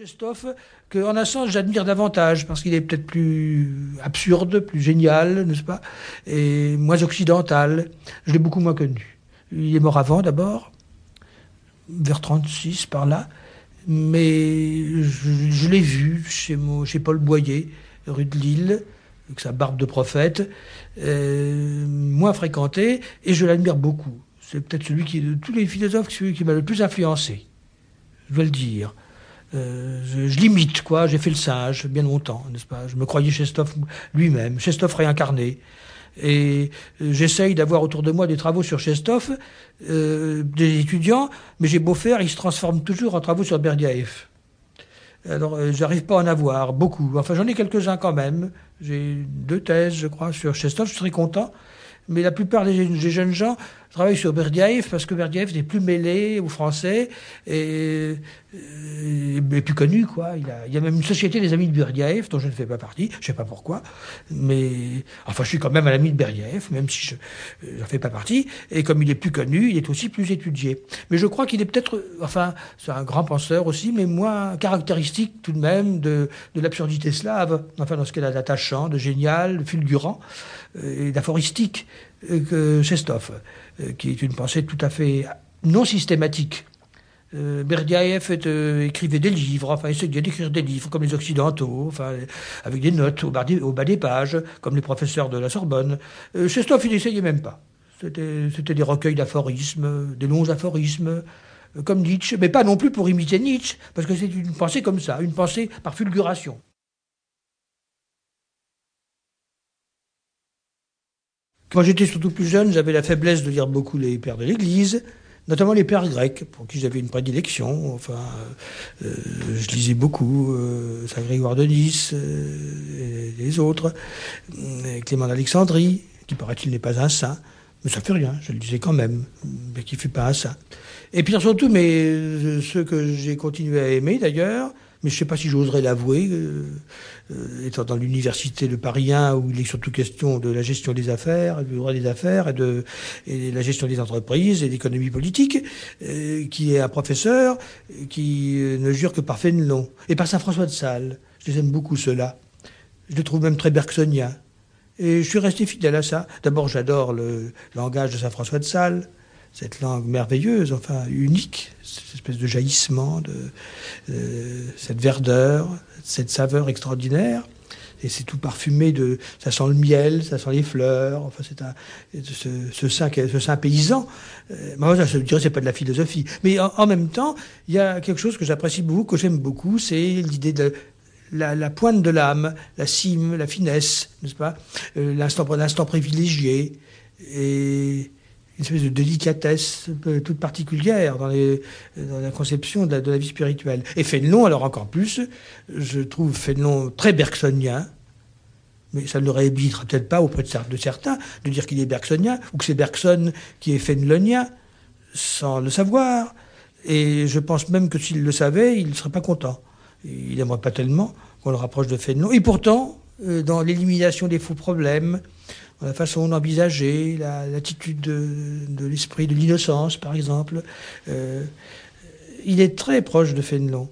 Christophe, qu'en un sens j'admire davantage, parce qu'il est peut-être plus absurde, plus génial, n'est-ce pas Et moins occidental. Je l'ai beaucoup moins connu. Il est mort avant d'abord, vers 36 par là, mais je, l'ai vu chez, chez Paul Boyer, rue de Lille, avec sa barbe de prophète, euh, moins fréquenté, et je l'admire beaucoup. C'est peut-être celui qui, de tous les philosophes, celui qui m'a le plus influencé. Je dois le dire. Euh, je, limite, quoi. J'ai fait le sage bien longtemps, n'est-ce pas? Je me croyais Chestov lui-même, Chestov réincarné. Et euh, j'essaye d'avoir autour de moi des travaux sur Chestov, euh, des étudiants, mais j'ai beau faire, ils se transforment toujours en travaux sur Berdiaev. Alors, j'arrive pas à en avoir beaucoup. Enfin, j'en ai quelques-uns quand même. J'ai deux thèses, je crois, sur Chestov. Je suis très content mais la plupart des, jeunes gens travaillent sur Berdiaev parce que Berdiaev n'est plus mêlé aux Français et, et, plus connu. Quoi. Il, y a même une société des amis de Berdiaev dont je ne fais pas partie, je ne sais pas pourquoi, mais enfin je suis quand même un ami de Berdiaev, même si je n'en fais pas partie, et comme il est plus connu, il est aussi plus étudié. Mais je crois qu'il est peut-être, enfin c'est un grand penseur aussi, mais moins caractéristique tout de même de, de l'absurdité slave, enfin dans ce qu'elle a d'attachant, de génial, de fulgurant euh, et d'aphoristique euh, que Chestov, euh, qui est une pensée tout à fait non systématique. Berdiaev écrivait des livres, enfin essayait d'écrire des livres comme les Occidentaux, enfin avec des notes au bas des, pages, comme les professeurs de la Sorbonne. Chestov, il n'essayait même pas. C'était des recueils d'aphorismes, des longs aphorismes, comme Nietzsche, mais pas non plus pour imiter Nietzsche, parce que c'est une pensée comme ça, une pensée par fulguration. Quand j'étais surtout plus jeune, j'avais la faiblesse de lire beaucoup les pères de l'Église, notamment les pères grecs, pour qui j'avais une prédilection. Enfin, euh, je lisais beaucoup euh, Saint Grégoire de Nice euh, et les autres, Clément d'Alexandrie, qui paraît-il n'est pas un saint, mais ça fait rien, je le disais quand même, mais qui ne fut pas un saint. Et puis surtout, mais ceux que j'ai continué à aimer d'ailleurs, mais je ne sais pas si j'oserais l'avouer, euh, euh, étant dans l'université de Paris 1, où il est surtout question de la gestion des affaires, du droit des affaires, et de la gestion des entreprises et d'économie politique, euh, qui est un professeur qui ne jure que par Fénelon, et par Saint-François de Sales. Je les aime beaucoup, ceux-là. Je les trouve même très bergsoniens. Et je suis resté fidèle à ça. D'abord, j'adore le langage de Saint-François de Sales cette langue merveilleuse, enfin unique, cette espèce de jaillissement, de, euh, cette verdeur, cette saveur extraordinaire. Et c'est tout parfumé de, ça sent le miel, ça sent les fleurs. Enfin, c'est un, ce, ce saint, ce saint paysan. Euh, moi, je dirais, c'est pas de la philosophie. Mais en, même temps, il y a quelque chose que j'apprécie beaucoup, que j'aime beaucoup, c'est l'idée de la, pointe de l'âme, la cime, la finesse, n'est-ce pas? Euh, l'instant privilégié. Et une espèce de délicatesse toute particulière dans, la conception de la, vie spirituelle. Et Fénelon, alors encore plus, je trouve Fénelon très bergsonien, mais ça ne le réhabilitera peut-être pas auprès de, certains de dire qu'il est bergsonien, ou que c'est Bergson qui est fénelonien, sans le savoir. Et je pense même que s'il le savait, il ne serait pas content. Il n'aimerait pas tellement qu'on le rapproche de Fénelon. Et pourtant, euh, dans l'élimination des faux problèmes, la façon d'envisager, l'attitude de, l'esprit, de l'innocence, par exemple. Euh, il est très proche de Fénelon.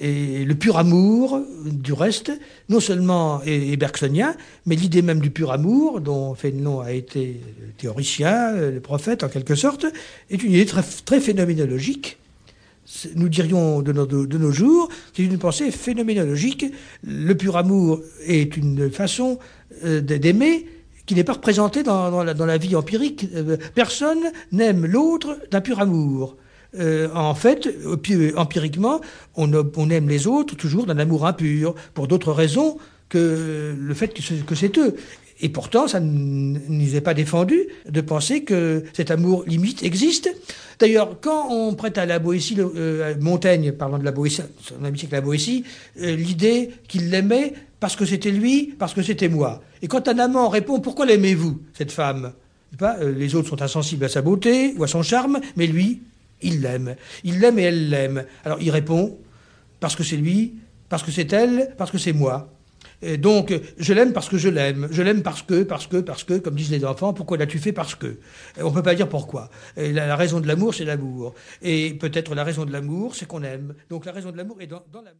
Et le pur amour, du reste, non seulement est, bergsonien, mais l'idée même du pur amour, dont Fénelon a été théoricien, le prophète en quelque sorte, est une idée très, phénoménologique. Nous dirions de nos, de nos jours, c'est une pensée phénoménologique. Le pur amour est une façon euh, d'aimer qui n'est pas représenté dans, la, vie empirique. Euh, personne n'aime l'autre d'un pur amour. Euh, en fait, empiriquement, on, aime les autres toujours d'un amour impur, pour d'autres raisons que le fait que c'est eux. Et pourtant, ça ne nous est pas défendu de penser que cet amour limite existe. D'ailleurs, quand on prête à la Boétie, euh, Montaigne, parlant de la Boétie, son amitié avec la Boétie, l'idée qu'il l'aimait parce que c'était lui, parce que c'était moi. Et quand un amant répond Pourquoi l'aimez-vous, cette femme? Euh, Les autres sont insensibles à sa beauté ou à son charme, mais lui, il l'aime. Il l'aime et elle l'aime. Alors il répond Parce que c'est lui, parce que c'est elle, parce que c'est moi. Donc, je l'aime parce que je l'aime. Je l'aime parce que, parce que, parce que, comme disent les enfants, pourquoi l'as-tu fait Parce que? on ne peut pas dire pourquoi. la, raison de l'amour, c'est l'amour. Et peut-être la raison de l'amour, c'est qu'on aime. Donc la raison de l'amour est dans l'amour.